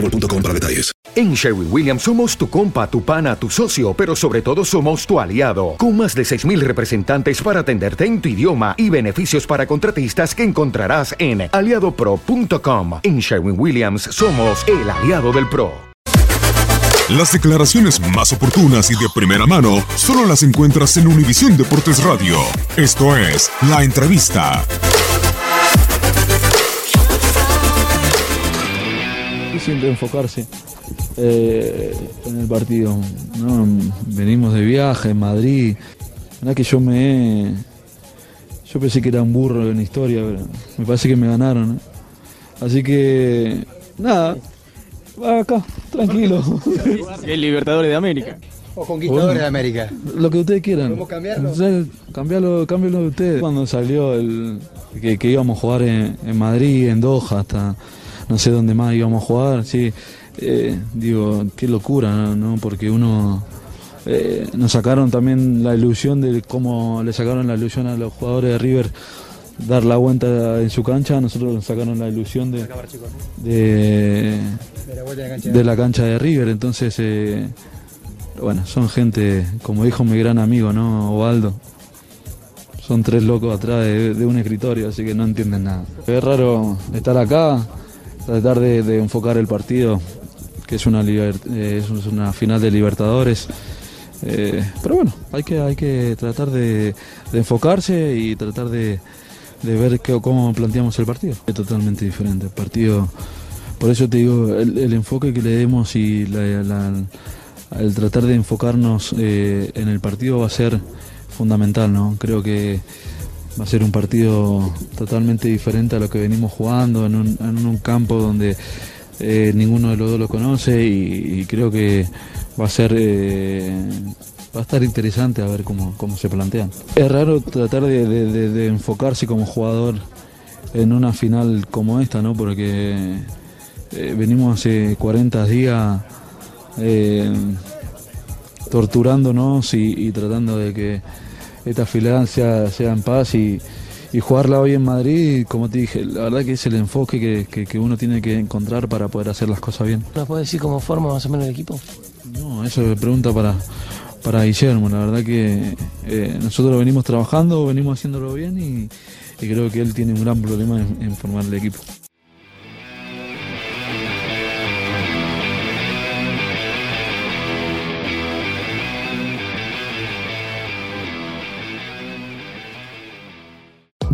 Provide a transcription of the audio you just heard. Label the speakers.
Speaker 1: boostmobile.com.
Speaker 2: En Sherwin Williams somos tu compa, tu pana, tu socio, pero sobre todo somos tu aliado. Con más de 6.000 representantes para atenderte en tu idioma y beneficios para contratistas que encontrarás en aliadopro.com. En Sherwin Williams somos el aliado del PRO.
Speaker 3: Las declaraciones más oportunas y de primera mano solo las encuentras en Univisión Deportes Radio. Esto es La Entrevista.
Speaker 4: Siempre enfocarse eh, en el partido. ¿no? Venimos de viaje en Madrid. La que yo me. Yo pensé que era un burro en la historia, pero me parece que me ganaron. ¿eh? Así que. Nada. Va acá, tranquilo.
Speaker 5: El Libertadores de América.
Speaker 6: O Conquistadores de América.
Speaker 4: Lo que ustedes quieran.
Speaker 6: ¿Podemos cambiarlo?
Speaker 4: Cambiarlo, cámbialo de ustedes. Cuando salió el que, que íbamos a jugar en, en Madrid, en Doha, hasta no sé dónde más íbamos a jugar, sí. Eh, digo, qué locura, ¿no? Porque uno eh, nos sacaron también la ilusión de cómo le sacaron la ilusión a los jugadores de River dar la vuelta en su cancha, nosotros nos sacaron la ilusión de, de, de la cancha de River, entonces eh, bueno, son gente, como dijo mi gran amigo, ¿no? Ovaldo. Son tres locos atrás de, de un escritorio, así que no entienden nada. Es raro estar acá, tratar de, enfocar el partido, que es una, eh, final de Libertadores. Eh, pero bueno, hay que, hay que tratar de, enfocarse y tratar de, ver cómo planteamos el partido. Es totalmente diferente. Partido, por eso te digo, el, enfoque que le demos y el tratar de enfocarnos eh, en el partido va a ser fundamental, ¿no? Creo que va a ser un partido totalmente diferente a lo que venimos jugando en un, campo donde eh, ninguno de los dos lo conoce y, creo que va a ser eh, va a estar interesante a ver cómo, cómo se plantean. Es raro tratar de, enfocarse como jugador en una final como esta, ¿no? Porque eh, venimos hace 40 días torturándonos y, y tratando de que esta final sea, en paz y, y jugarla hoy en Madrid, como te dije, la verdad que es el enfoque que, que- que uno tiene que encontrar para poder hacer las cosas bien.
Speaker 7: ¿Nos puede decir cómo forma más o menos el equipo?
Speaker 4: No, eso es pregunta para, para Guillermo. La verdad que eh, nosotros venimos trabajando, venimos haciéndolo bien y, y creo que él tiene un gran problema en, en formar el equipo.